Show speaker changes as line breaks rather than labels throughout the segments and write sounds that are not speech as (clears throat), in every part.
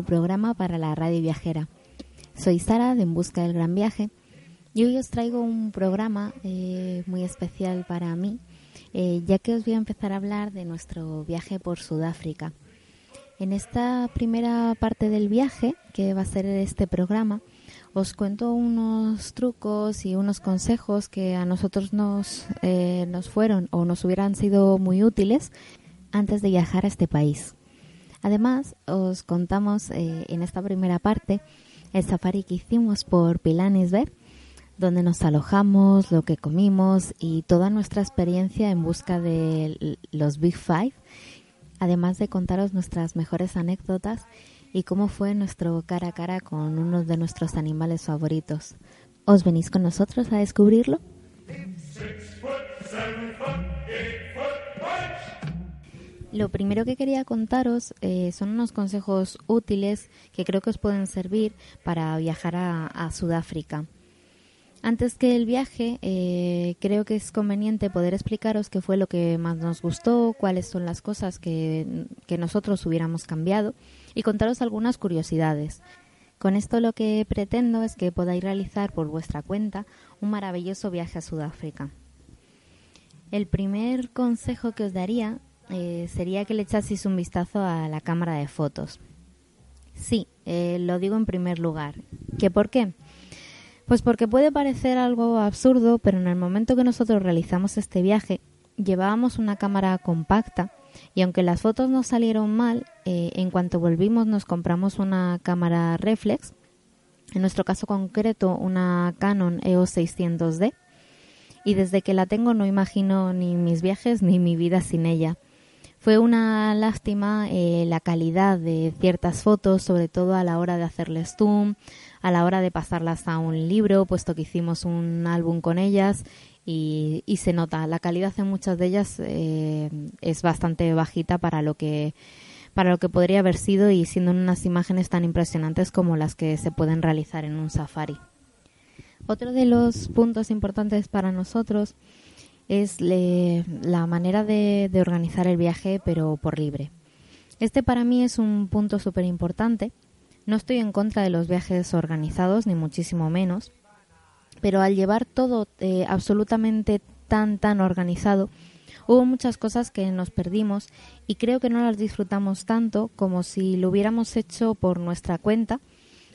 programa para la radio viajera. Soy Sara de En Busca del Gran Viaje y hoy os traigo un programa eh, muy especial para mí, eh, ya que os voy a empezar a hablar de nuestro viaje por Sudáfrica. En esta primera parte del viaje, que va a ser este programa, os cuento unos trucos y unos consejos que a nosotros nos, eh, nos fueron o nos hubieran sido muy útiles antes de viajar a este país. Además, os contamos eh, en esta primera parte el safari que hicimos por Pilanesberg, donde nos alojamos, lo que comimos y toda nuestra experiencia en busca de los Big Five, además de contaros nuestras mejores anécdotas y cómo fue nuestro cara a cara con uno de nuestros animales favoritos. ¿Os venís con nosotros a descubrirlo? Lo primero que quería contaros eh, son unos consejos útiles que creo que os pueden servir para viajar a, Sudáfrica. Antes que el viaje, eh, creo que es conveniente poder explicaros qué fue lo que más nos gustó, cuáles son las cosas que, que nosotros hubiéramos cambiado y contaros algunas curiosidades. Con esto lo que pretendo es que podáis realizar por vuestra cuenta un maravilloso viaje a Sudáfrica. El primer consejo que os daría eh, sería que le echaseis un vistazo a la cámara de fotos. Sí, eh, lo digo en primer lugar. ¿Qué por qué? Pues porque puede parecer algo absurdo, pero en el momento que nosotros realizamos este viaje, llevábamos una cámara compacta y aunque las fotos nos salieron mal, eh, en cuanto volvimos nos compramos una cámara reflex, en nuestro caso concreto una Canon EOS 600D, y desde que la tengo no imagino ni mis viajes ni mi vida sin ella. Fue una lástima eh, la calidad de ciertas fotos, sobre todo a la hora de hacerles zoom, a la hora de pasarlas a un libro, puesto que hicimos un álbum con ellas y, se nota. La calidad en muchas de ellas eh, es bastante bajita para lo que para lo que podría haber sido y siendo unas imágenes tan impresionantes como las que se pueden realizar en un safari. Otro de los puntos importantes para nosotros es la manera de, de organizar el viaje, pero por libre. Este para mí es un punto súper importante. No estoy en contra de los viajes organizados, ni muchísimo menos, pero al llevar todo eh, absolutamente tan, tan organizado, hubo muchas cosas que nos perdimos y creo que no las disfrutamos tanto como si lo hubiéramos hecho por nuestra cuenta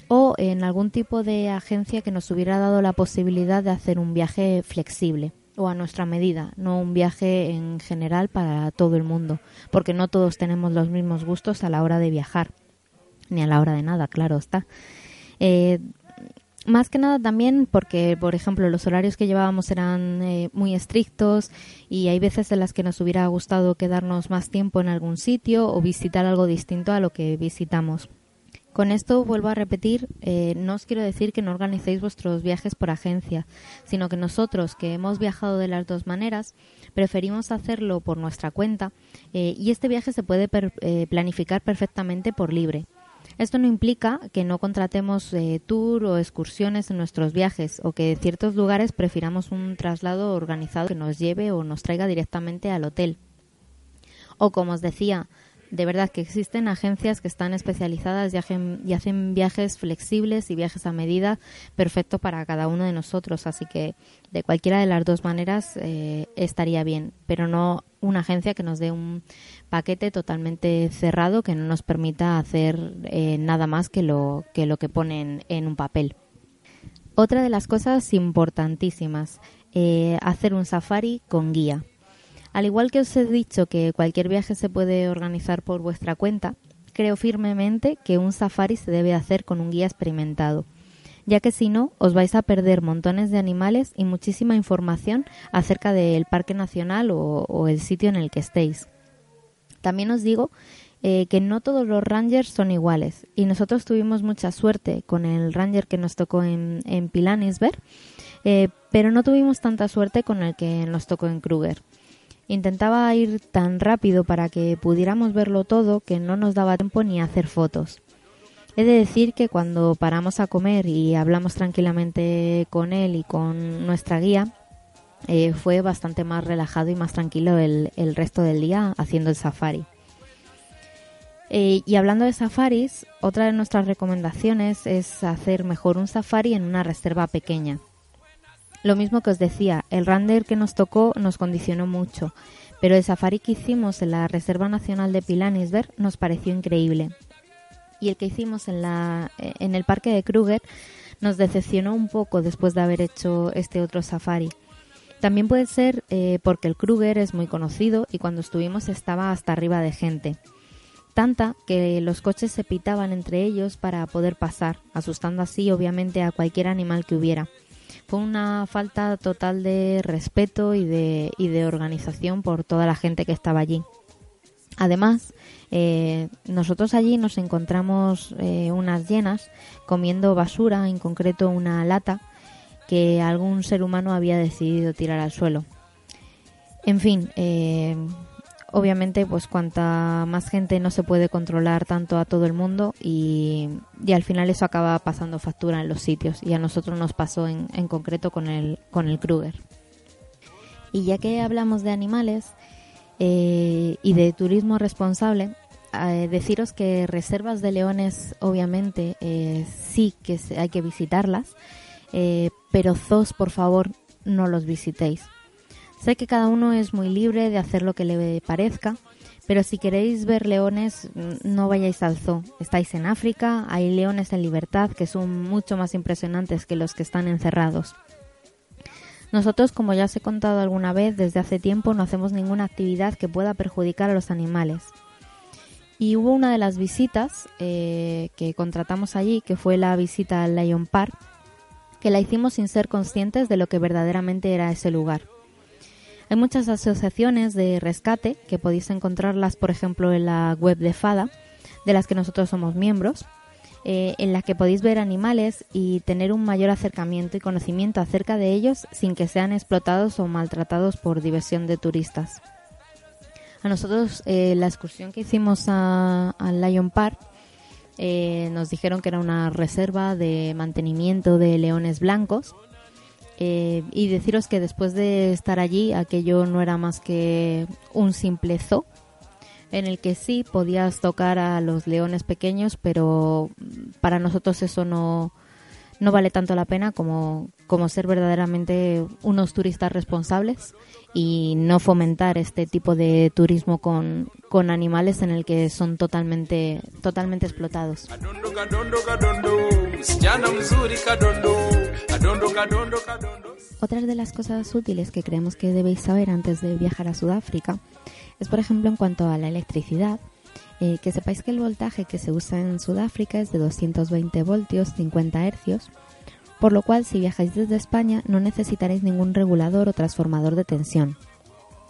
o en algún tipo de agencia que nos hubiera dado la posibilidad de hacer un viaje flexible o a nuestra medida, no un viaje en general para todo el mundo, porque no todos tenemos los mismos gustos a la hora de viajar, ni a la hora de nada, claro está. Eh, más que nada también porque, por ejemplo, los horarios que llevábamos eran eh, muy estrictos y hay veces en las que nos hubiera gustado quedarnos más tiempo en algún sitio o visitar algo distinto a lo que visitamos. Con esto vuelvo a repetir, eh, no os quiero decir que no organicéis vuestros viajes por agencia, sino que nosotros que hemos viajado de las dos maneras, preferimos hacerlo por nuestra cuenta eh, y este viaje se puede eh, planificar perfectamente por libre. Esto no implica que no contratemos eh, tour o excursiones en nuestros viajes o que en ciertos lugares prefiramos un traslado organizado que nos lleve o nos traiga directamente al hotel. O como os decía, de verdad que existen agencias que están especializadas y hacen, viajes flexibles y viajes a medida perfecto para cada uno de nosotros. Así que de cualquiera de las dos maneras eh, estaría bien, pero no una agencia que nos dé un paquete totalmente cerrado que no nos permita hacer eh, nada más que lo que, lo que ponen en un papel. Otra de las cosas importantísimas, eh, hacer un safari con guía. Al igual que os he dicho que cualquier viaje se puede organizar por vuestra cuenta, creo firmemente que un safari se debe hacer con un guía experimentado, ya que si no os vais a perder montones de animales y muchísima información acerca del parque nacional o, el sitio en el que estéis. También os digo eh, que no todos los rangers son iguales y nosotros tuvimos mucha suerte con el ranger que nos tocó en, en Pilanisberg, eh, pero no tuvimos tanta suerte con el que nos tocó en Kruger. Intentaba ir tan rápido para que pudiéramos verlo todo que no nos daba tiempo ni hacer fotos. He de decir que cuando paramos a comer y hablamos tranquilamente con él y con nuestra guía, eh, fue bastante más relajado y más tranquilo el, resto del día haciendo el safari. Eh, y hablando de safaris, otra de nuestras recomendaciones es hacer mejor un safari en una reserva pequeña. Lo mismo que os decía, el render que nos tocó nos condicionó mucho, pero el safari que hicimos en la Reserva Nacional de Pilanisberg nos pareció increíble. Y el que hicimos en, la, en el Parque de Kruger nos decepcionó un poco después de haber hecho este otro safari. También puede ser eh, porque el Kruger es muy conocido y cuando estuvimos estaba hasta arriba de gente. Tanta que los coches se pitaban entre ellos para poder pasar, asustando así obviamente a cualquier animal que hubiera. Fue una falta total de respeto y de, y de organización por toda la gente que estaba allí. Además, eh, nosotros allí nos encontramos eh, unas llenas comiendo basura, en concreto una lata que algún ser humano había decidido tirar al suelo. En fin, eh, obviamente pues cuanta más gente no se puede controlar tanto a todo el mundo y, al final eso acaba pasando factura en los sitios y a nosotros nos pasó en, en concreto con el, con el Kruger. Y ya que hablamos de animales eh, y de turismo responsable, eh, deciros que reservas de leones obviamente eh, sí que hay que visitarlas, pero zoos por favor no los visitéis Sé que cada uno es muy libre de hacer lo que le parezca, pero si queréis ver leones, no vayáis al zoo. Estáis en África, hay leones en libertad que son mucho más impresionantes que los que están encerrados. Nosotros, como ya os he contado alguna vez, desde hace tiempo no hacemos ninguna actividad que pueda perjudicar a los animales. Y hubo una de las visitas eh, que contratamos allí, que fue la visita al Lion Park, que la hicimos sin ser conscientes de lo que verdaderamente era ese lugar. Hay muchas asociaciones de rescate que podéis encontrarlas, por ejemplo, en la web de FADA, de las que nosotros somos miembros, eh, en la que podéis ver animales y tener un mayor acercamiento y conocimiento acerca de ellos sin que sean explotados o maltratados por diversión de turistas. A nosotros eh, la excursión que hicimos al Lion Park eh, nos dijeron que era una reserva de mantenimiento de leones blancos eh, y deciros que después de estar allí, aquello no era más que un simple zoo, en el que sí podías tocar a los leones pequeños, pero para nosotros eso no, no vale tanto la pena como, como ser verdaderamente unos turistas responsables y no fomentar este tipo de turismo con, con animales en el que son totalmente, totalmente explotados. Otras de las cosas útiles que creemos que debéis saber antes de viajar a Sudáfrica es, por ejemplo, en cuanto a la electricidad, eh, que sepáis que el voltaje que se usa en Sudáfrica es de 220 voltios 50 hercios, por lo cual si viajáis desde España no necesitaréis ningún regulador o transformador de tensión.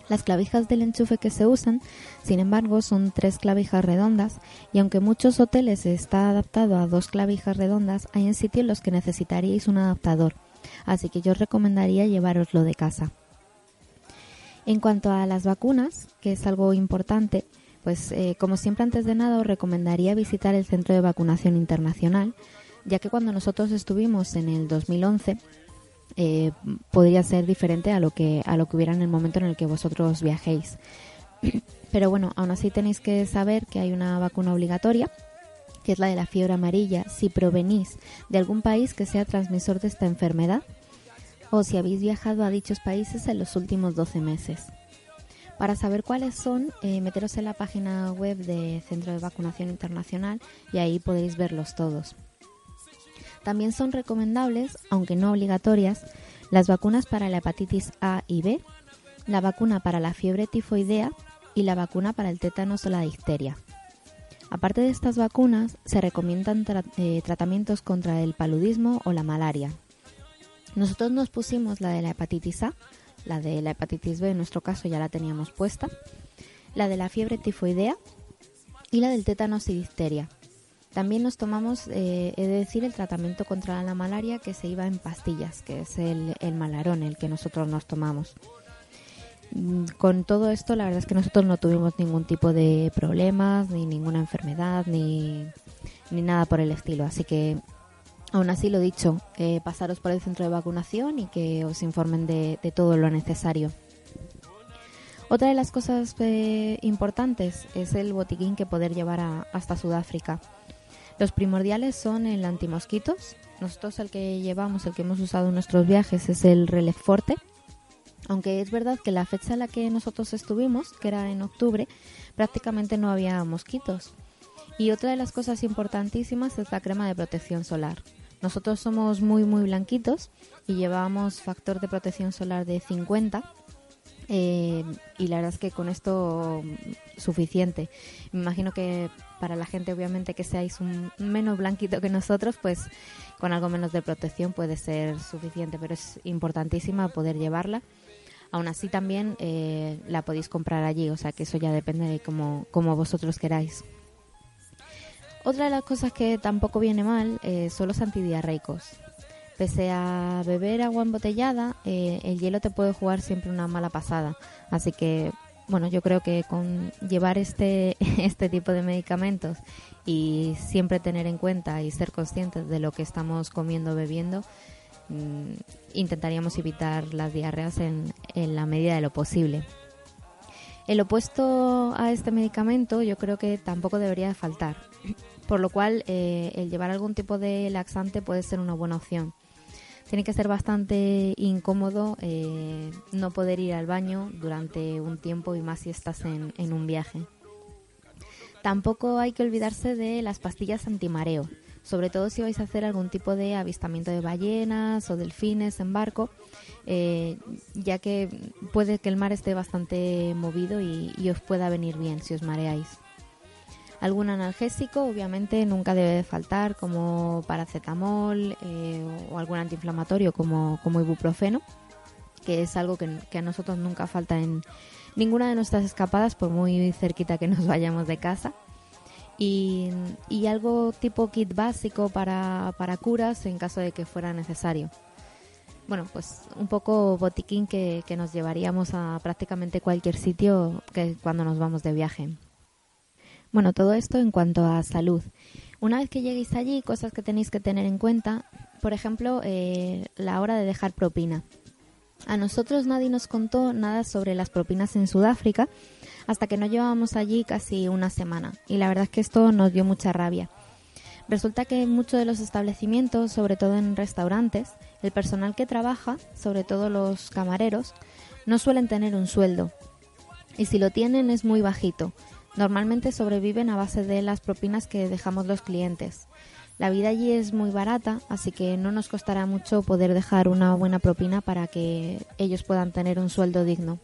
Las clavijas del enchufe que se usan, sin embargo, son tres clavijas redondas y aunque muchos hoteles está adaptado a dos clavijas redondas, hay en sitios en los que necesitaríais un adaptador, así que yo os recomendaría llevaroslo de casa. En cuanto a las vacunas, que es algo importante, pues eh, como siempre antes de nada os recomendaría visitar el Centro de Vacunación Internacional, ya que cuando nosotros estuvimos en el 2011 eh, podría ser diferente a lo que a lo que hubiera en el momento en el que vosotros viajéis. (clears throat) Pero bueno, aún así tenéis que saber que hay una vacuna obligatoria, que es la de la fiebre amarilla, si provenís de algún país que sea transmisor de esta enfermedad o si habéis viajado a dichos países en los últimos 12 meses. Para saber cuáles son, eh, meteros en la página web de Centro de Vacunación Internacional y ahí podéis verlos todos. También son recomendables, aunque no obligatorias, las vacunas para la hepatitis A y B, la vacuna para la fiebre tifoidea y la vacuna para el tétanos o la difteria. Aparte de estas vacunas, se recomiendan eh, tratamientos contra el paludismo o la malaria. Nosotros nos pusimos la de la hepatitis A, la de la hepatitis B en nuestro caso ya la teníamos puesta, la de la fiebre tifoidea y la del tétanos y difteria. También nos tomamos, eh, de decir, el tratamiento contra la malaria que se iba en pastillas, que es el, el malarón, el que nosotros nos tomamos. Mm, con todo esto, la verdad es que nosotros no tuvimos ningún tipo de problemas, ni ninguna enfermedad, ni, ni nada por el estilo. Así que, aún así, lo dicho, eh, pasaros por el centro de vacunación y que os informen de, todo lo necesario. Otra de las cosas eh, importantes es el botiquín que poder llevar hasta Sudáfrica. Los primordiales son el antimosquitos. Nosotros el que llevamos, el que hemos usado en nuestros viajes es el Relef Forte aunque es verdad que la fecha en la que nosotros estuvimos, que era en octubre, prácticamente no había mosquitos. Y otra de las cosas importantísimas es la crema de protección solar. Nosotros somos muy muy blanquitos y llevábamos factor de protección solar de 50 eh, y la verdad es que con esto suficiente. Me imagino que para la gente obviamente que seáis un menos blanquito que nosotros, pues con algo menos de protección puede ser suficiente, pero es importantísima poder llevarla Aún así también eh, la podéis comprar allí, o sea que eso ya depende de cómo, vosotros queráis. Otra de las cosas que tampoco viene mal eh, son los antidiarreicos. Pese a beber agua embotellada, eh, el hielo te puede jugar siempre una mala pasada. Así que, bueno, yo creo que con llevar este, (laughs) este tipo de medicamentos y siempre tener en cuenta y ser conscientes de lo que estamos comiendo o bebiendo, Mm, intentaríamos evitar las diarreas en, la medida de lo posible. El opuesto a este medicamento yo creo que tampoco debería faltar, por lo cual eh, el llevar algún tipo de laxante puede ser una buena opción. Tiene que ser bastante incómodo eh, no poder ir al baño durante un tiempo y más si estás en, en un viaje. Tampoco hay que olvidarse de las pastillas antimareo sobre todo si vais a hacer algún tipo de avistamiento de ballenas o delfines en barco, eh, ya que puede que el mar esté bastante movido y, os pueda venir bien si os mareáis. Algún analgésico, obviamente, nunca debe faltar, como paracetamol eh, o algún antiinflamatorio como, como ibuprofeno, que es algo que, que a nosotros nunca falta en ninguna de nuestras escapadas, por muy cerquita que nos vayamos de casa y, algo tipo kit básico para, para curas en caso de que fuera necesario. Bueno, pues un poco botiquín que, que nos llevaríamos a prácticamente cualquier sitio que cuando nos vamos de viaje. Bueno, todo esto en cuanto a salud. Una vez que lleguéis allí, cosas que tenéis que tener en cuenta, por ejemplo, eh, la hora de dejar propina. A nosotros nadie nos contó nada sobre las propinas en Sudáfrica, hasta que no llevábamos allí casi una semana y la verdad es que esto nos dio mucha rabia. Resulta que en muchos de los establecimientos, sobre todo en restaurantes, el personal que trabaja, sobre todo los camareros, no suelen tener un sueldo. Y si lo tienen es muy bajito. Normalmente sobreviven a base de las propinas que dejamos los clientes. La vida allí es muy barata, así que no nos costará mucho poder dejar una buena propina para que ellos puedan tener un sueldo digno.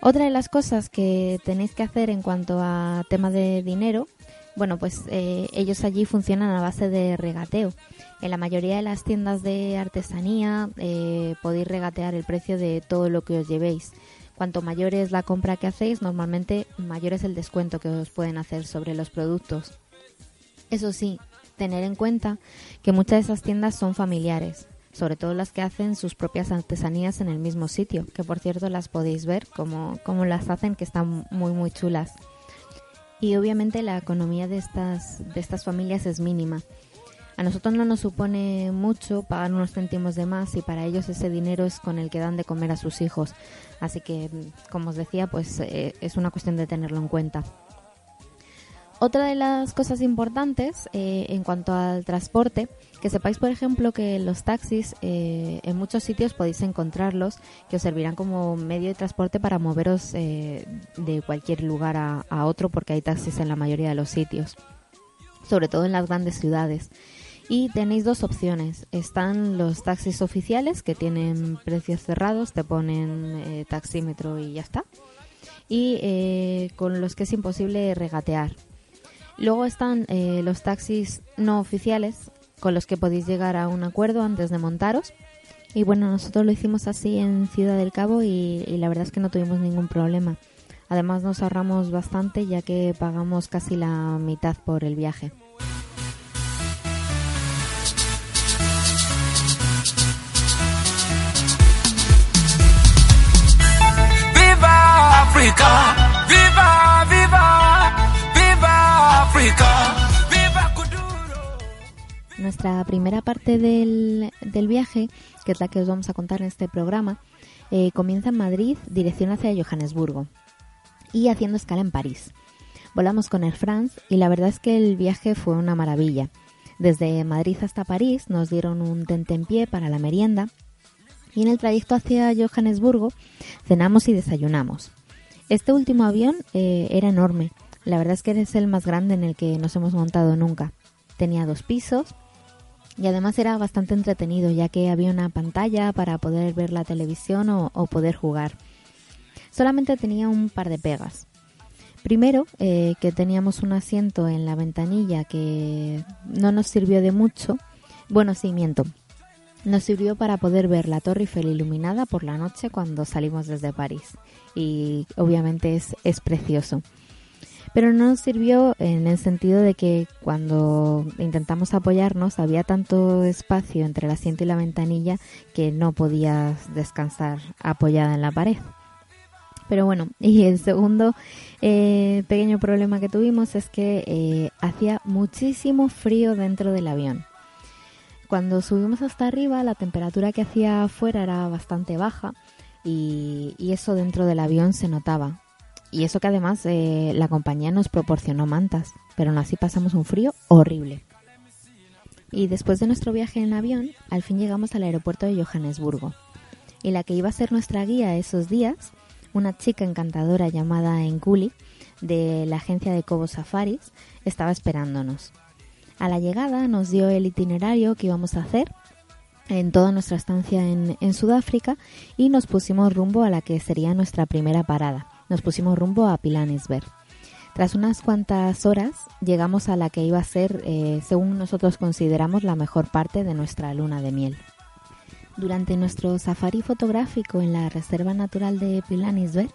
Otra de las cosas que tenéis que hacer en cuanto a tema de dinero, bueno, pues eh, ellos allí funcionan a base de regateo. En la mayoría de las tiendas de artesanía eh, podéis regatear el precio de todo lo que os llevéis. Cuanto mayor es la compra que hacéis, normalmente mayor es el descuento que os pueden hacer sobre los productos. Eso sí, tener en cuenta que muchas de esas tiendas son familiares sobre todo las que hacen sus propias artesanías en el mismo sitio, que por cierto las podéis ver como, las hacen, que están muy muy chulas. Y obviamente la economía de estas, de estas familias es mínima. A nosotros no nos supone mucho pagar unos céntimos de más y para ellos ese dinero es con el que dan de comer a sus hijos. Así que, como os decía, pues eh, es una cuestión de tenerlo en cuenta. Otra de las cosas importantes eh, en cuanto al transporte, que sepáis, por ejemplo, que los taxis eh, en muchos sitios podéis encontrarlos que os servirán como medio de transporte para moveros de cualquier lugar a, otro, porque hay taxis en la mayoría de los sitios, sobre todo en las grandes ciudades. Y tenéis dos opciones. Están los taxis oficiales que tienen precios cerrados, te ponen eh, taxímetro y ya está. Y eh, con los que es imposible regatear. Luego están eh, los taxis no oficiales con los que podéis llegar a un acuerdo antes de montaros. Y bueno, nosotros lo hicimos así en Ciudad del Cabo y, y la verdad es que no tuvimos ningún problema. Además nos ahorramos bastante ya que pagamos casi la mitad por el viaje. Nuestra primera parte del, del viaje, que es la que os vamos a contar en este programa, eh, comienza en Madrid, dirección hacia Johannesburgo y haciendo escala en París. Volamos con Air France y la verdad es que el viaje fue una maravilla. Desde Madrid hasta París nos dieron un tentempié para la merienda y en el trayecto hacia Johannesburgo cenamos y desayunamos. Este último avión eh, era enorme. La verdad es que es el más grande en el que nos hemos montado nunca. Tenía dos pisos y además era bastante entretenido ya que había una pantalla para poder ver la televisión o, poder jugar. Solamente tenía un par de pegas. Primero, eh, que teníamos un asiento en la ventanilla que no nos sirvió de mucho. Bueno, sí, miento. Nos sirvió para poder ver la Torre Eiffel iluminada por la noche cuando salimos desde París. Y obviamente es, es precioso. Pero no nos sirvió en el sentido de que cuando intentamos apoyarnos había tanto espacio entre el asiento y la ventanilla que no podías descansar apoyada en la pared. Pero bueno, y el segundo eh, pequeño problema que tuvimos es que eh, hacía muchísimo frío dentro del avión. Cuando subimos hasta arriba, la temperatura que hacía afuera era bastante baja y, y eso dentro del avión se notaba. Y eso que además eh, la compañía nos proporcionó mantas, pero aún así pasamos un frío horrible. Y después de nuestro viaje en avión, al fin llegamos al aeropuerto de Johannesburgo. Y la que iba a ser nuestra guía esos días una chica encantadora llamada Enguli de la agencia de Cobo Safaris estaba esperándonos. A la llegada nos dio el itinerario que íbamos a hacer en toda nuestra estancia en Sudáfrica y nos pusimos rumbo a la que sería nuestra primera parada. Nos pusimos rumbo a Pilanesberg. Tras unas cuantas horas llegamos a la que iba a ser, eh, según nosotros consideramos, la mejor parte de nuestra luna de miel. Durante nuestro safari fotográfico en la Reserva Natural de Pilanesberg,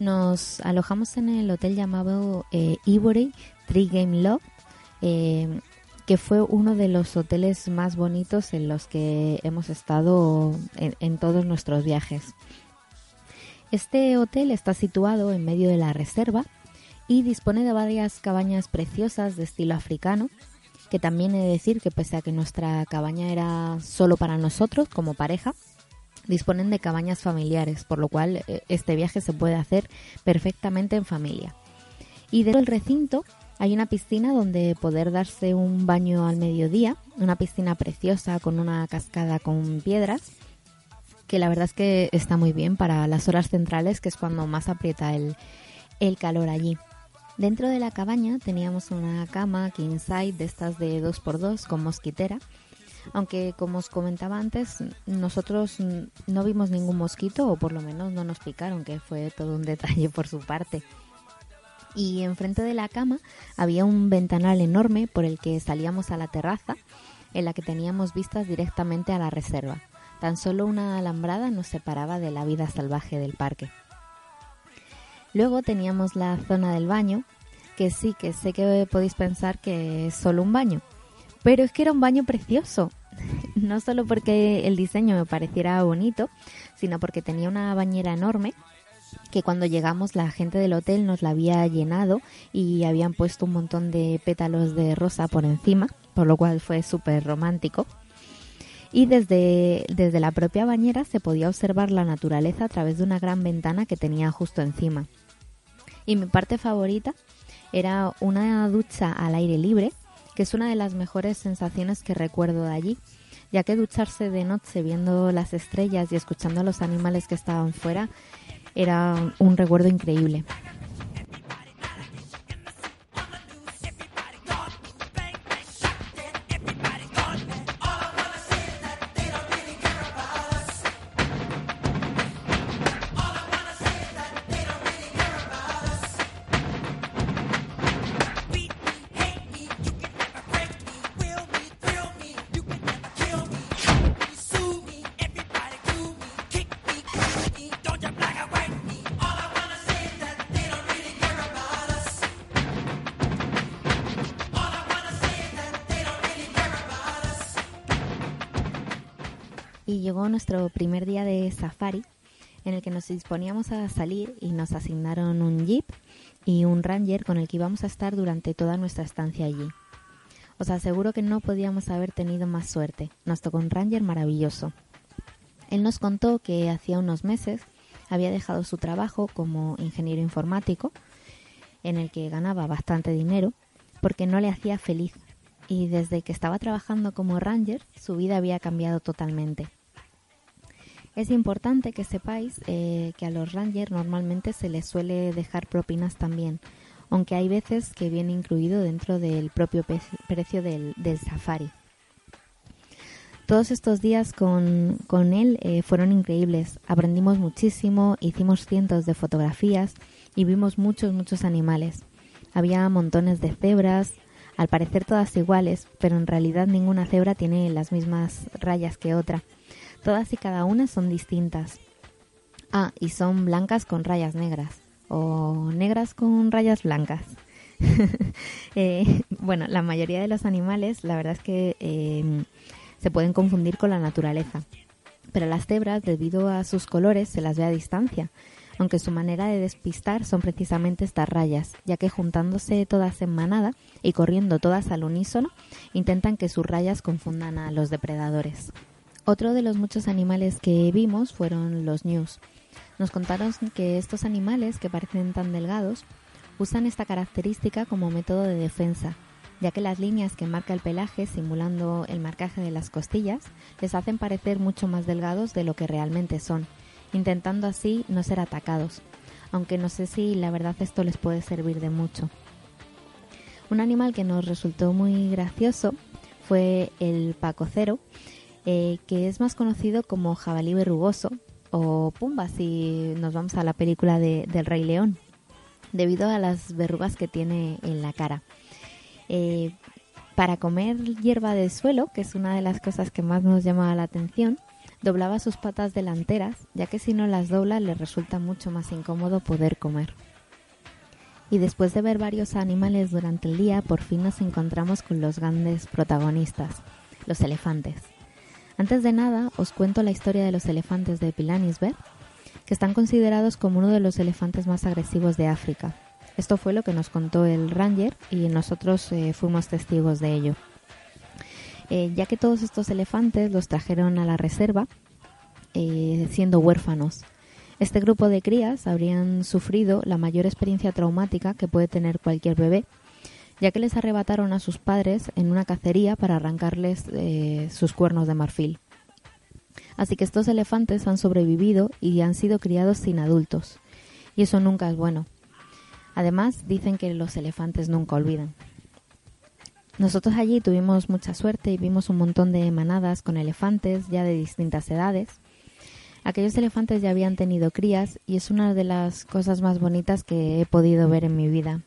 nos alojamos en el hotel llamado eh, Ivory Tree Game Lodge, eh, que fue uno de los hoteles más bonitos en los que hemos estado en todos nuestros viajes. Este hotel está situado en medio de la reserva y dispone de varias cabañas preciosas de estilo africano, que también he de decir que pese a que nuestra cabaña era solo para nosotros como pareja, disponen de cabañas familiares, por lo cual eh, este viaje se puede hacer perfectamente en familia. Y dentro del recinto hay una piscina donde poder darse un baño al mediodía, una piscina preciosa con una cascada con piedras, que la verdad es que está muy bien para las horas centrales, que es cuando más aprieta el, el calor allí. Dentro de la cabaña teníamos una cama king size de estas de 2x2 con mosquitera. Aunque como os comentaba antes, nosotros no vimos ningún mosquito o por lo menos no nos picaron, que fue todo un (laughs) detalle por su parte. Y enfrente de la cama había un ventanal enorme por el que salíamos a la terraza, en la que teníamos vistas directamente a la reserva. Tan solo una alambrada nos separaba de la vida salvaje del parque. Luego teníamos la zona del baño, que sí, que sé que podéis pensar que es solo un baño, pero es que era un baño precioso. (laughs) No solo porque el diseño me pareciera bonito, sino porque tenía una bañera enorme que cuando llegamos la gente del hotel nos la había llenado y habían puesto un montón de pétalos de rosa por encima, por lo cual fue súper romántico. Y desde, desde la propia bañera se podía observar la naturaleza a través de una gran ventana que tenía justo encima. Y mi parte favorita era una ducha al aire libre, que es una de las mejores sensaciones que recuerdo de allí, ya que ducharse de noche viendo las estrellas y escuchando a los animales que estaban fuera era un recuerdo increíble. Primer día de safari en el que nos disponíamos a salir y nos asignaron un jeep y un ranger con el que íbamos a estar durante toda nuestra estancia allí. Os aseguro que no podíamos haber tenido más suerte. Nos tocó un ranger maravilloso. Él nos contó que hacía unos meses había dejado su trabajo como ingeniero informático, en el que ganaba bastante dinero, porque no le hacía feliz. Y desde que estaba trabajando como ranger, su vida había cambiado totalmente. Es importante que sepáis eh, que a los rangers normalmente se les suele dejar propinas también, aunque hay veces que viene incluido dentro del propio precio del, del safari. Todos estos días con, con él eh, fueron increíbles. Aprendimos muchísimo, hicimos cientos de fotografías y vimos muchos, muchos animales. Había montones de cebras, al parecer todas iguales, pero en realidad ninguna cebra tiene las mismas rayas que otra. Todas y cada una son distintas. Ah, y son blancas con rayas negras o negras con rayas blancas. (laughs) Eh, bueno, la mayoría de los animales, la verdad es que eh, se pueden confundir con la naturaleza. Pero las cebras, debido a sus colores, se las ve a distancia, aunque su manera de despistar son precisamente estas rayas, ya que juntándose todas en manada y corriendo todas al unísono, intentan que sus rayas confundan a los depredadores. Otro de los muchos animales que vimos fueron los ñus. Nos contaron que estos animales, que parecen tan delgados, usan esta característica como método de defensa, ya que las líneas que marca el pelaje, simulando el marcaje de las costillas, les hacen parecer mucho más delgados de lo que realmente son, intentando así no ser atacados, aunque no sé si la verdad esto les puede servir de mucho. Un animal que nos resultó muy gracioso fue el pacocero, eh, que es más conocido como jabalí verrugoso o pumba si nos vamos a la película de, del Rey León, debido a las verrugas que tiene en la cara. Eh, para comer hierba del suelo, que es una de las cosas que más nos llama la atención, doblaba sus patas delanteras, ya que si no las dobla le resulta mucho más incómodo poder comer. Y después de ver varios animales durante el día, por fin nos encontramos con los grandes protagonistas, los elefantes. Antes de nada, os cuento la historia de los elefantes de Pilanisberg, que están considerados como uno de los elefantes más agresivos de África. Esto fue lo que nos contó el ranger y nosotros eh, fuimos testigos de ello. Eh, ya que todos estos elefantes los trajeron a la reserva eh, siendo huérfanos. Este grupo de crías habrían sufrido la mayor experiencia traumática que puede tener cualquier bebé, ya que les arrebataron a sus padres en una cacería para arrancarles eh, sus cuernos de marfil. Así que estos elefantes han sobrevivido y han sido criados sin adultos, y eso nunca es bueno. Además, dicen que los elefantes nunca olvidan. Nosotros allí tuvimos mucha suerte y vimos un montón de manadas con elefantes ya de distintas edades. Aquellos elefantes ya habían tenido crías y es una de las cosas más bonitas que he podido ver en mi vida.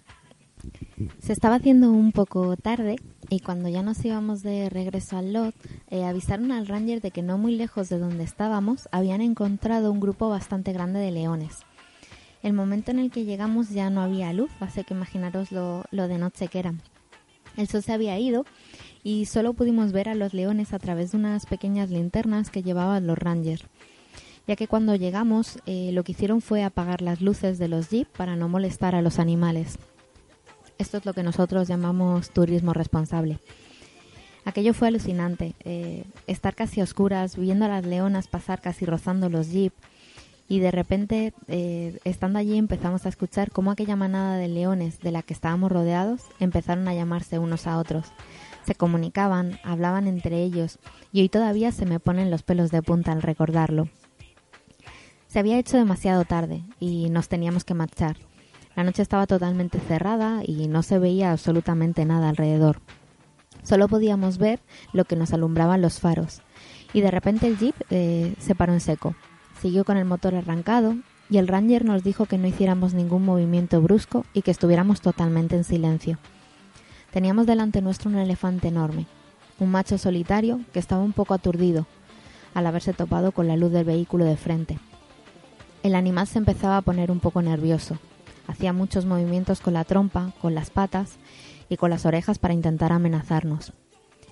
Se estaba haciendo un poco tarde y cuando ya nos íbamos de regreso al lot, eh, avisaron al ranger de que no muy lejos de donde estábamos habían encontrado un grupo bastante grande de leones. El momento en el que llegamos ya no había luz, así que imaginaros lo, lo de noche que era. El sol se había ido y solo pudimos ver a los leones a través de unas pequeñas linternas que llevaban los rangers, ya que cuando llegamos eh, lo que hicieron fue apagar las luces de los jeep para no molestar a los animales. Esto es lo que nosotros llamamos turismo responsable. Aquello fue alucinante, eh, estar casi a oscuras, viendo a las leonas pasar casi rozando los jeep y de repente, eh, estando allí, empezamos a escuchar cómo aquella manada de leones de la que estábamos rodeados empezaron a llamarse unos a otros. Se comunicaban, hablaban entre ellos y hoy todavía se me ponen los pelos de punta al recordarlo. Se había hecho demasiado tarde y nos teníamos que marchar. La noche estaba totalmente cerrada y no se veía absolutamente nada alrededor. Solo podíamos ver lo que nos alumbraban los faros. Y de repente el jeep eh, se paró en seco. Siguió con el motor arrancado y el ranger nos dijo que no hiciéramos ningún movimiento brusco y que estuviéramos totalmente en silencio. Teníamos delante nuestro un elefante enorme, un macho solitario que estaba un poco aturdido al haberse topado con la luz del vehículo de frente. El animal se empezaba a poner un poco nervioso. Hacía muchos movimientos con la trompa, con las patas y con las orejas para intentar amenazarnos.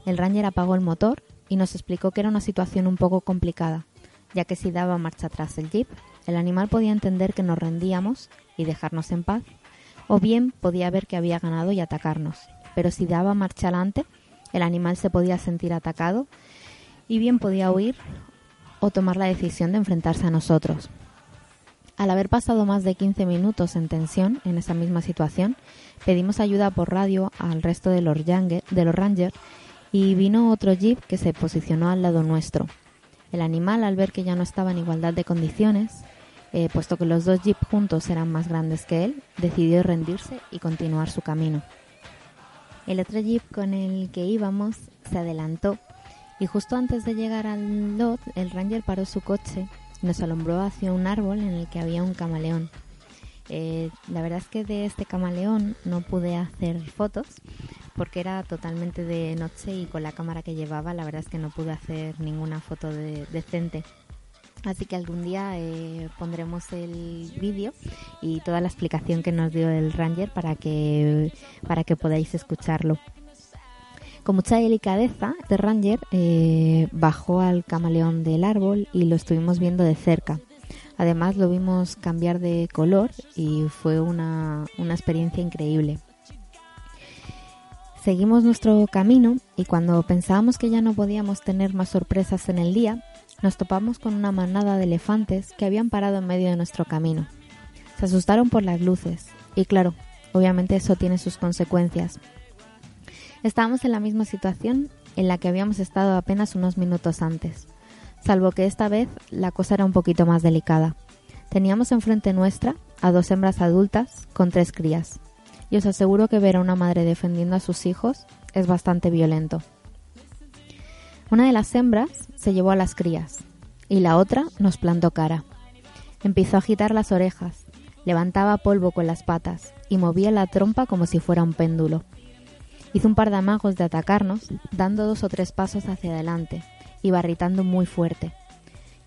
El ranger apagó el motor y nos explicó que era una situación un poco complicada, ya que si daba marcha atrás el jeep, el animal podía entender que nos rendíamos y dejarnos en paz, o bien podía ver que había ganado y atacarnos, pero si daba marcha adelante, el animal se podía sentir atacado y bien podía huir o tomar la decisión de enfrentarse a nosotros. Al haber pasado más de 15 minutos en tensión en esa misma situación, pedimos ayuda por radio al resto de los, rangers y vino otro jeep que se posicionó al lado nuestro. El animal, al ver que ya no estaba en igualdad de condiciones, eh, puesto que los dos jeeps juntos eran más grandes que él, decidió rendirse y continuar su camino. El otro jeep con el que íbamos se adelantó y justo antes de llegar al lot, el ranger paró su coche nos alumbró hacia un árbol en el que había un camaleón. Eh, la verdad es que de este camaleón no pude hacer fotos porque era totalmente de noche y con la cámara que llevaba la verdad es que no pude hacer ninguna foto de- decente. Así que algún día eh, pondremos el vídeo y toda la explicación que nos dio el Ranger para que, para que podáis escucharlo. Con mucha delicadeza, este Ranger eh, bajó al camaleón del árbol y lo estuvimos viendo de cerca. Además lo vimos cambiar de color y fue una, una experiencia increíble. Seguimos nuestro camino y cuando pensábamos que ya no podíamos tener más sorpresas en el día, nos topamos con una manada de elefantes que habían parado en medio de nuestro camino. Se asustaron por las luces y claro, obviamente eso tiene sus consecuencias. Estábamos en la misma situación en la que habíamos estado apenas unos minutos antes, salvo que esta vez la cosa era un poquito más delicada. Teníamos enfrente nuestra a dos hembras adultas con tres crías, y os aseguro que ver a una madre defendiendo a sus hijos es bastante violento. Una de las hembras se llevó a las crías y la otra nos plantó cara. Empezó a agitar las orejas, levantaba polvo con las patas y movía la trompa como si fuera un péndulo. Hizo un par de amagos de atacarnos, dando dos o tres pasos hacia adelante y barritando muy fuerte.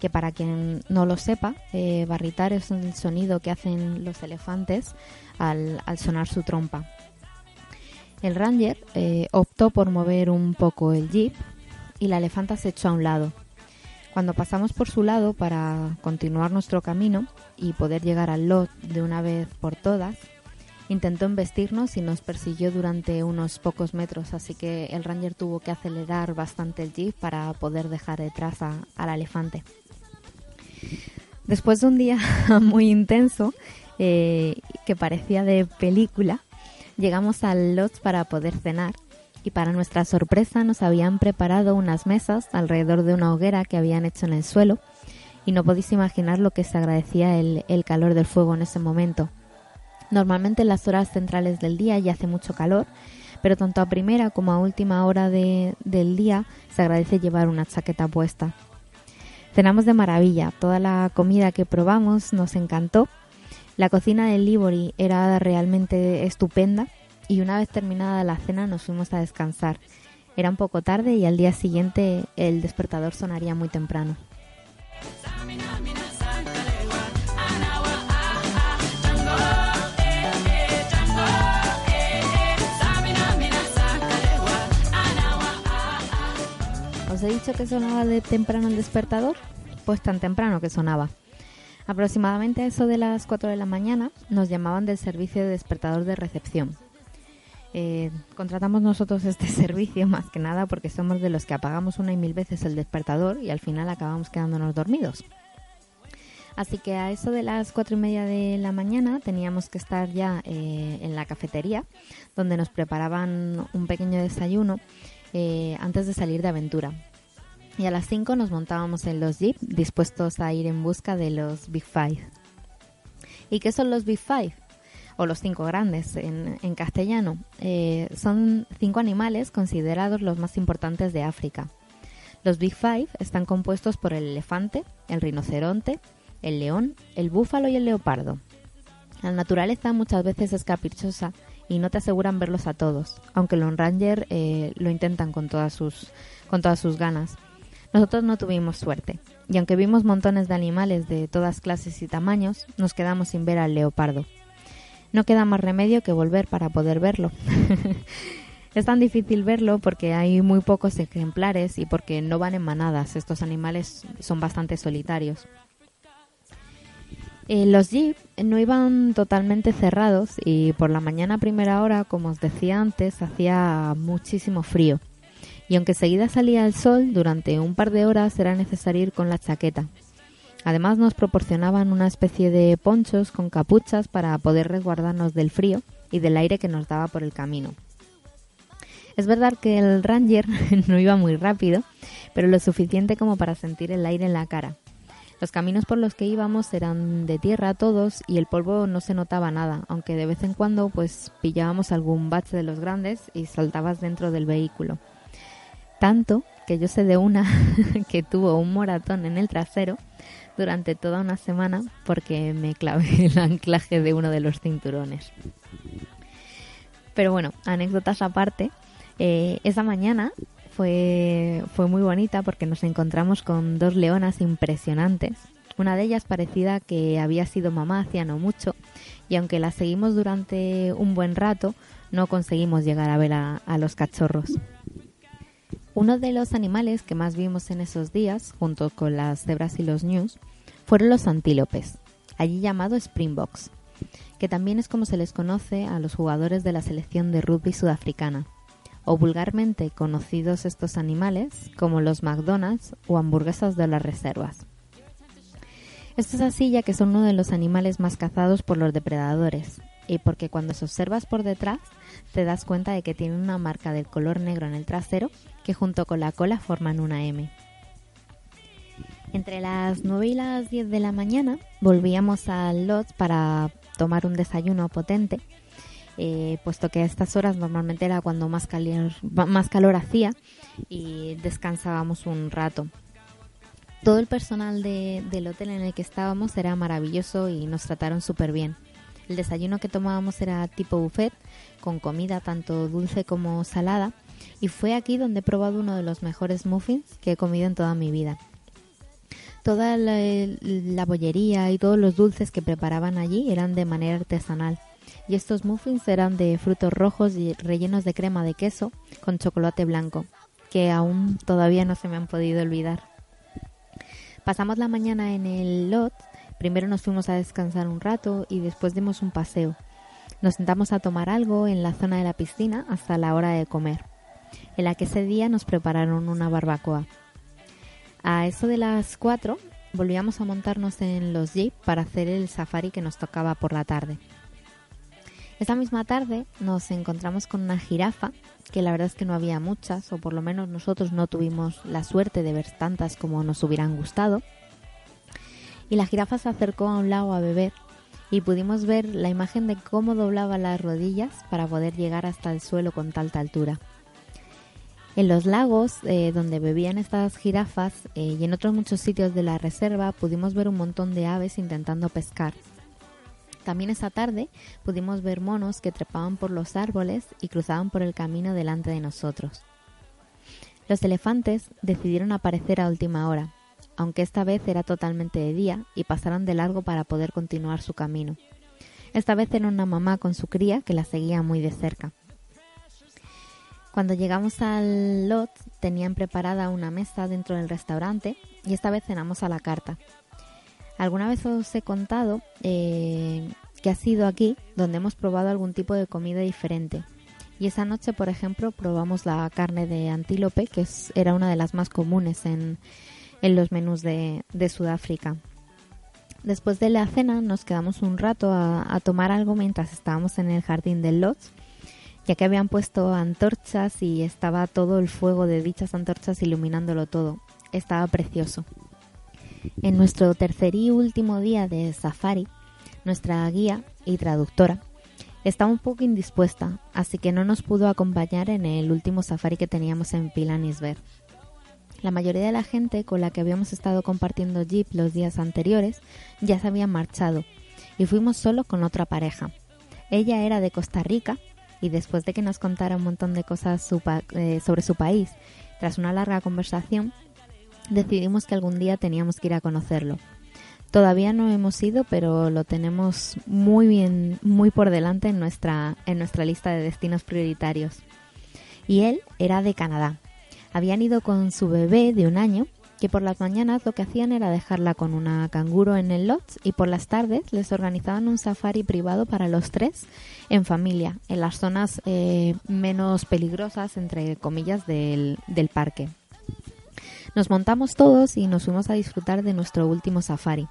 Que para quien no lo sepa, eh, barritar es el sonido que hacen los elefantes al, al sonar su trompa. El ranger eh, optó por mover un poco el jeep y la elefanta se echó a un lado. Cuando pasamos por su lado para continuar nuestro camino y poder llegar al lot de una vez por todas, intentó embestirnos y nos persiguió durante unos pocos metros, así que el ranger tuvo que acelerar bastante el jeep para poder dejar detrás a- al elefante. Después de un día (laughs) muy intenso, eh, que parecía de película, llegamos al lot para poder cenar y para nuestra sorpresa nos habían preparado unas mesas alrededor de una hoguera que habían hecho en el suelo y no podéis imaginar lo que se agradecía el calor del fuego en ese momento. Normalmente en las horas centrales del día ya hace mucho calor, pero tanto a primera como a última hora de- del día se agradece llevar una chaqueta puesta. Cenamos de maravilla, toda la comida que probamos nos encantó. La cocina del Libori era realmente estupenda y una vez terminada la cena nos fuimos a descansar. Era un poco tarde y al día siguiente el despertador sonaría muy temprano. He dicho que sonaba de temprano el despertador? Pues tan temprano que sonaba. Aproximadamente a eso de las 4 de la mañana nos llamaban del servicio de despertador de recepción. Eh, contratamos nosotros este (laughs) servicio más que nada porque somos de los que apagamos una y mil veces el despertador y al final acabamos quedándonos dormidos. Así que a eso de las cuatro y media de la mañana teníamos que estar ya eh, en la cafetería donde nos preparaban un pequeño desayuno eh, antes de salir de aventura. Y a las 5 nos montábamos en los jeep dispuestos a ir en busca de los Big Five. ¿Y qué son los Big Five? O los cinco grandes en, castellano. Eh, son cinco animales considerados los más importantes de África. Los Big Five están compuestos por el elefante, el rinoceronte, el león, el búfalo y el leopardo. La naturaleza muchas veces es caprichosa y no te aseguran verlos a todos, aunque los Ranger eh, lo intentan con todas sus con todas sus ganas. Nosotros no tuvimos suerte, y aunque vimos montones de animales de todas clases y tamaños, nos quedamos sin ver al leopardo. No queda más remedio que volver para poder verlo. (laughs) Es tan difícil verlo porque hay muy pocos ejemplares y porque no van en manadas. Estos animales son bastante solitarios. Eh, los jeep no iban totalmente cerrados y por la mañana a primera hora, como os decía antes, hacía muchísimo frío. Y aunque seguida salía el sol, durante un par de horas era necesario ir con la chaqueta. Además nos proporcionaban una especie de ponchos con capuchas para poder resguardarnos del frío y del aire que nos daba por el camino. Es verdad que el Ranger (laughs) no iba muy rápido, pero lo suficiente como para sentir el aire en la cara. Los caminos por los que íbamos eran de tierra todos y el polvo no se notaba nada, aunque de vez en cuando pues pillábamos algún bache de los grandes y saltabas dentro del vehículo. Tanto que yo sé de una (laughs) que tuvo un moratón en el trasero durante toda una semana porque me clavé (laughs) el anclaje de uno de los cinturones. Pero bueno, anécdotas aparte, eh, esa mañana fue, fue muy bonita porque nos encontramos con dos leonas impresionantes. Una de ellas parecida que había sido mamá hacía no mucho y aunque la seguimos durante un buen rato, no conseguimos llegar a ver a, a los cachorros. Uno de los animales que más vimos en esos días, junto con las cebras y los ñus, fueron los antílopes, allí llamado Springboks, que también es como se les conoce a los jugadores de la selección de rugby sudafricana o vulgarmente conocidos estos animales como los McDonald's o hamburguesas de las reservas. Esto es así ya que son uno de los animales más cazados por los depredadores y porque cuando se observas por detrás te das cuenta de que tienen una marca del color negro en el trasero que junto con la cola forman una M. Entre las 9 y las 10 de la mañana volvíamos al Lodge para tomar un desayuno potente eh, puesto que a estas horas normalmente era cuando más calor hacía y descansábamos un rato. Todo el personal del hotel en el que estábamos era maravilloso y nos trataron súper bien. El desayuno que tomábamos era tipo buffet, con comida tanto dulce como salada, y fue aquí donde he probado uno de los mejores muffins que he comido en toda mi vida. Toda la, la bollería y todos los dulces que preparaban allí eran de manera artesanal y estos muffins eran de frutos rojos y rellenos de crema de queso con chocolate blanco, que aún todavía no se me han podido olvidar. Pasamos la mañana en el lot, primero nos fuimos a descansar un rato y después dimos un paseo. Nos sentamos a tomar algo en la zona de la piscina hasta la hora de comer, en la que ese día nos prepararon una barbacoa. A eso de las cuatro volvíamos a montarnos en los jeep para hacer el safari que nos tocaba por la tarde. Esta misma tarde nos encontramos con una jirafa, que la verdad es que no había muchas, o por lo menos nosotros no tuvimos la suerte de ver tantas como nos hubieran gustado. Y la jirafa se acercó a un lago a beber y pudimos ver la imagen de cómo doblaba las rodillas para poder llegar hasta el suelo con tanta altura. En los lagos eh, donde bebían estas jirafas eh, y en otros muchos sitios de la reserva pudimos ver un montón de aves intentando pescar también esa tarde pudimos ver monos que trepaban por los árboles y cruzaban por el camino delante de nosotros. Los elefantes decidieron aparecer a última hora, aunque esta vez era totalmente de día y pasaron de largo para poder continuar su camino. Esta vez era una mamá con su cría que la seguía muy de cerca. Cuando llegamos al lot tenían preparada una mesa dentro del restaurante y esta vez cenamos a la carta. Alguna vez os he contado eh, que ha sido aquí donde hemos probado algún tipo de comida diferente. Y esa noche, por ejemplo, probamos la carne de antílope, que era una de las más comunes en, los menús de, Sudáfrica. Después de la cena nos quedamos un rato a, tomar algo mientras estábamos en el jardín del Lodge, ya que habían puesto antorchas y estaba todo el fuego de dichas antorchas iluminándolo todo. Estaba precioso. En nuestro tercer y último día de safari, nuestra guía y traductora estaba un poco indispuesta, así que no nos pudo acompañar en el último safari que teníamos en Pilanisberg. La mayoría de la gente con la que habíamos estado compartiendo jeep los días anteriores ya se habían marchado y fuimos solo con otra pareja. Ella era de Costa Rica y después de que nos contara un montón de cosas eh, sobre su país, tras una larga conversación, decidimos que algún día teníamos que ir a conocerlo. Todavía no hemos ido, pero lo tenemos muy bien, muy por delante en nuestra, en nuestra lista de destinos prioritarios. y él era de Canadá. Habían ido con su bebé de un año, que por las mañanas lo que hacían era dejarla con una canguro en el lot y por las tardes les organizaban un safari privado para los tres en familia, en las zonas eh, menos peligrosas, entre comillas, del, del parque. Nos montamos todos y nos fuimos a disfrutar de nuestro último safari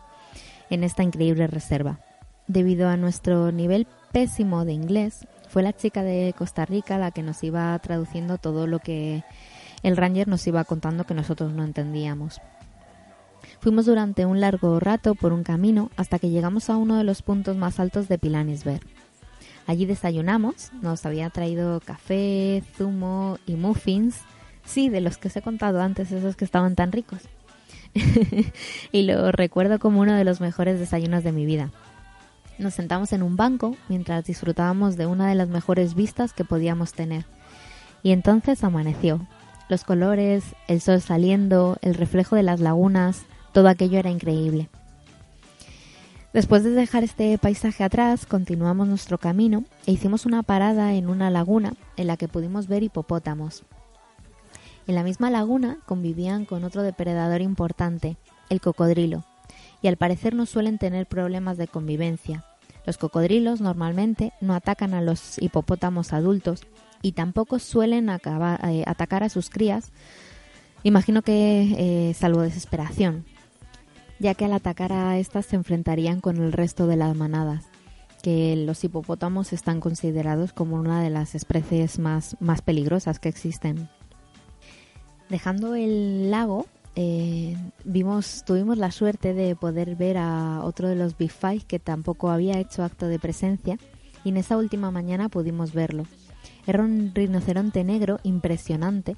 en esta increíble reserva. Debido a nuestro nivel pésimo de inglés, fue la chica de Costa Rica la que nos iba traduciendo todo lo que el ranger nos iba contando que nosotros no entendíamos. Fuimos durante un largo rato por un camino hasta que llegamos a uno de los puntos más altos de Pilanesberg. Allí desayunamos, nos había traído café, zumo y muffins, sí, de los que os he contado antes, esos que estaban tan ricos. (laughs) y lo recuerdo como uno de los mejores desayunos de mi vida. Nos sentamos en un banco mientras disfrutábamos de una de las mejores vistas que podíamos tener. Y entonces amaneció. Los colores, el sol saliendo, el reflejo de las lagunas, todo aquello era increíble. Después de dejar este paisaje atrás, continuamos nuestro camino e hicimos una parada en una laguna en la que pudimos ver hipopótamos. En la misma laguna convivían con otro depredador importante, el cocodrilo, y al parecer no suelen tener problemas de convivencia. Los cocodrilos normalmente no atacan a los hipopótamos adultos y tampoco suelen eh, atacar a sus crías, imagino que eh, salvo desesperación, ya que al atacar a estas se enfrentarían con el resto de las manadas, que los hipopótamos están considerados como una de las especies más, peligrosas que existen. Dejando el lago, eh, vimos, tuvimos la suerte de poder ver a otro de los Big Five que tampoco había hecho acto de presencia y en esa última mañana pudimos verlo. Era un rinoceronte negro impresionante,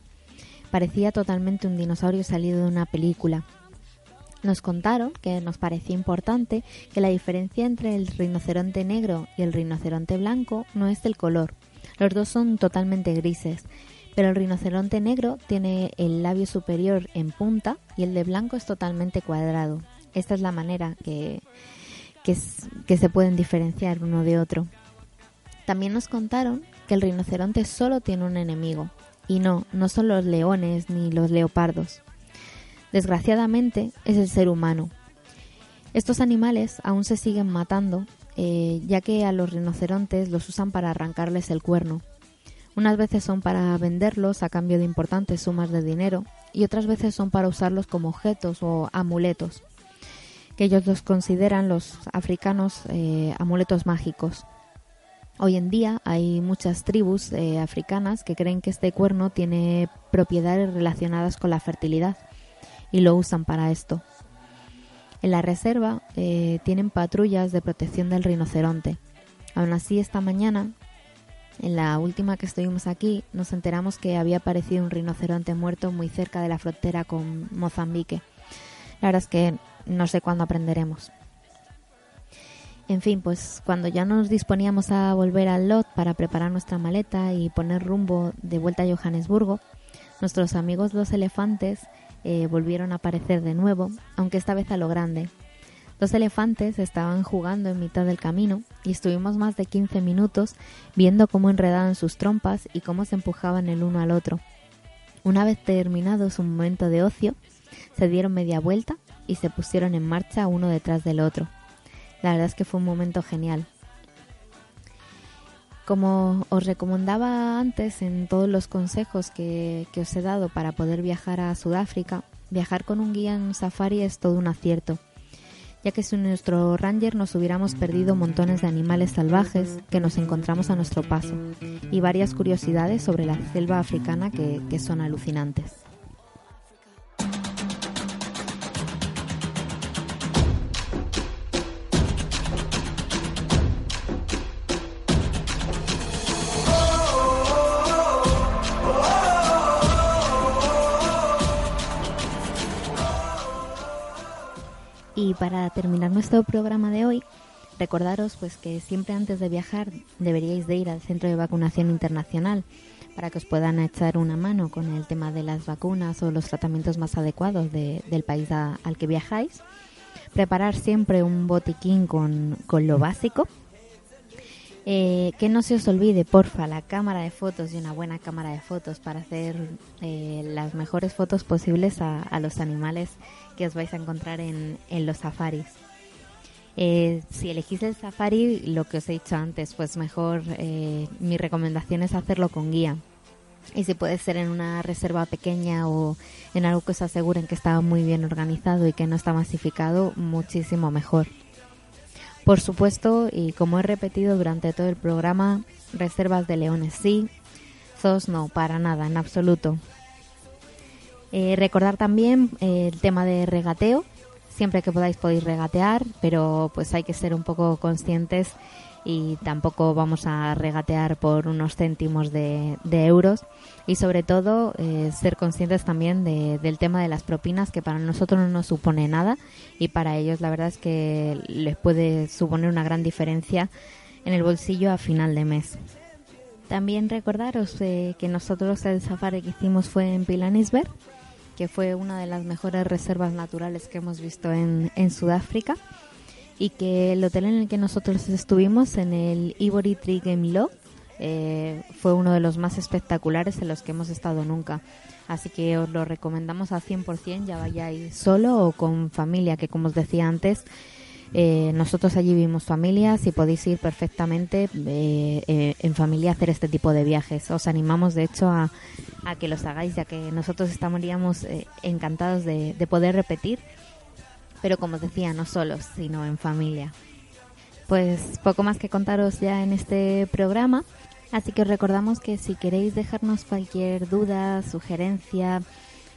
parecía totalmente un dinosaurio salido de una película. Nos contaron que nos parecía importante que la diferencia entre el rinoceronte negro y el rinoceronte blanco no es el color. Los dos son totalmente grises, pero el rinoceronte negro tiene el labio superior en punta y el de blanco es totalmente cuadrado. Esta es la manera que, que, que se pueden diferenciar uno de otro. También nos contaron que el rinoceronte solo tiene un enemigo, y no, no son los leones ni los leopardos. Desgraciadamente es el ser humano. Estos animales aún se siguen matando, eh, ya que a los rinocerontes los usan para arrancarles el cuerno. Unas veces son para venderlos a cambio de importantes sumas de dinero y otras veces son para usarlos como objetos o amuletos, que ellos los consideran los africanos eh, amuletos mágicos. Hoy en día hay muchas tribus eh, africanas que creen que este cuerno tiene propiedades relacionadas con la fertilidad y lo usan para esto. En la reserva eh, tienen patrullas de protección del rinoceronte. Aún así, esta mañana, en la última que estuvimos aquí, nos enteramos que había aparecido un rinoceronte muerto muy cerca de la frontera con Mozambique. La verdad es que no sé cuándo aprenderemos. En fin, pues cuando ya nos disponíamos a volver al lot para preparar nuestra maleta y poner rumbo de vuelta a Johannesburgo, nuestros amigos los elefantes eh, volvieron a aparecer de nuevo, aunque esta vez a lo grande. Dos elefantes estaban jugando en mitad del camino y estuvimos más de 15 minutos viendo cómo enredaban sus trompas y cómo se empujaban el uno al otro. Una vez terminado su momento de ocio, se dieron media vuelta y se pusieron en marcha uno detrás del otro. La verdad es que fue un momento genial. Como os recomendaba antes en todos los consejos que, os he dado para poder viajar a Sudáfrica, viajar con un guía en un safari es todo un acierto, ya que sin nuestro ranger nos hubiéramos perdido montones de animales salvajes que nos encontramos a nuestro paso y varias curiosidades sobre la selva africana que son alucinantes. Y para terminar nuestro programa de hoy, recordaros pues que siempre antes de viajar deberíais de ir al centro de vacunación internacional para que os puedan echar una mano con el tema de las vacunas o los tratamientos más adecuados de- del país al que viajáis. Preparar siempre un botiquín con, con lo básico Eh, que no se os olvide, porfa, la cámara de fotos y una buena cámara de fotos para hacer eh, las mejores fotos posibles a los animales que os vais a encontrar en, en los safaris. Eh, si elegís el safari, lo que os he dicho antes, pues mejor eh, mi recomendación es hacerlo con guía. Y si puede ser en una reserva pequeña o en algo que os aseguren que está muy bien organizado y que no está masificado, muchísimo mejor. Por supuesto, y como he repetido durante todo el programa, reservas de leones sí, zoos no, para nada, en absoluto. Eh, recordar también eh, el tema de regateo. Siempre que podáis podéis regatear, pero pues hay que ser un poco conscientes y tampoco vamos a regatear por unos céntimos de, euros y sobre todo eh, ser conscientes también de- del tema de las propinas que para nosotros no nos supone nada y para ellos la verdad es que les puede suponer una gran diferencia en el bolsillo a final de mes. También recordaros eh, que nosotros el safari que hicimos fue en Pilanesberg, que fue una de las mejores reservas naturales que hemos visto en, en Sudáfrica y que el hotel en el que nosotros estuvimos, en el Ivory Tree Game eh, fue uno de los más espectaculares en los que hemos estado nunca. Así que os lo recomendamos al 100%, ya vayáis solo o con familia, que como os decía antes, eh, nosotros allí vimos familias y podéis ir perfectamente eh, eh, en familia a hacer este tipo de viajes. Os animamos, de hecho, a, que los hagáis, ya que nosotros estaríamos encantados de, de poder repetir, pero como os decía, no solos, sino en familia. Pues poco más que contaros ya en este programa. Así que os recordamos que si queréis dejarnos cualquier duda, sugerencia,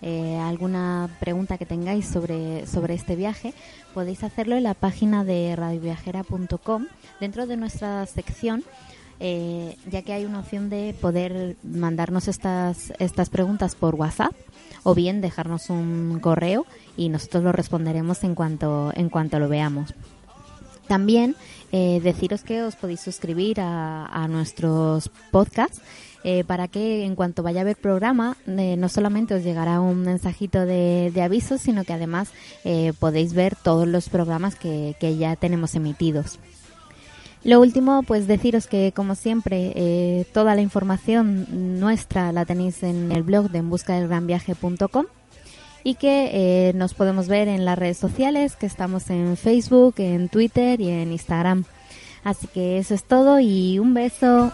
eh, alguna pregunta que tengáis sobre, sobre este viaje, podéis hacerlo en la página de radioviajera.com dentro de nuestra sección. eh, ya que hay una opción de poder mandarnos estas, estas preguntas por WhatsApp o bien dejarnos un correo y nosotros lo responderemos en cuanto, en cuanto lo veamos. También eh, deciros que os podéis suscribir a, a nuestros podcasts eh, para que en cuanto vaya a haber programa eh, no solamente os llegará un mensajito de, de aviso, sino que además eh, podéis ver todos los programas que, que ya tenemos emitidos. Lo último, pues deciros que, como siempre, toda la información nuestra la tenéis en el blog de enbuscadelgranviaje.com y que nos podemos ver en las redes sociales, que estamos en Facebook, en Twitter y en Instagram. Así que eso es todo y un beso.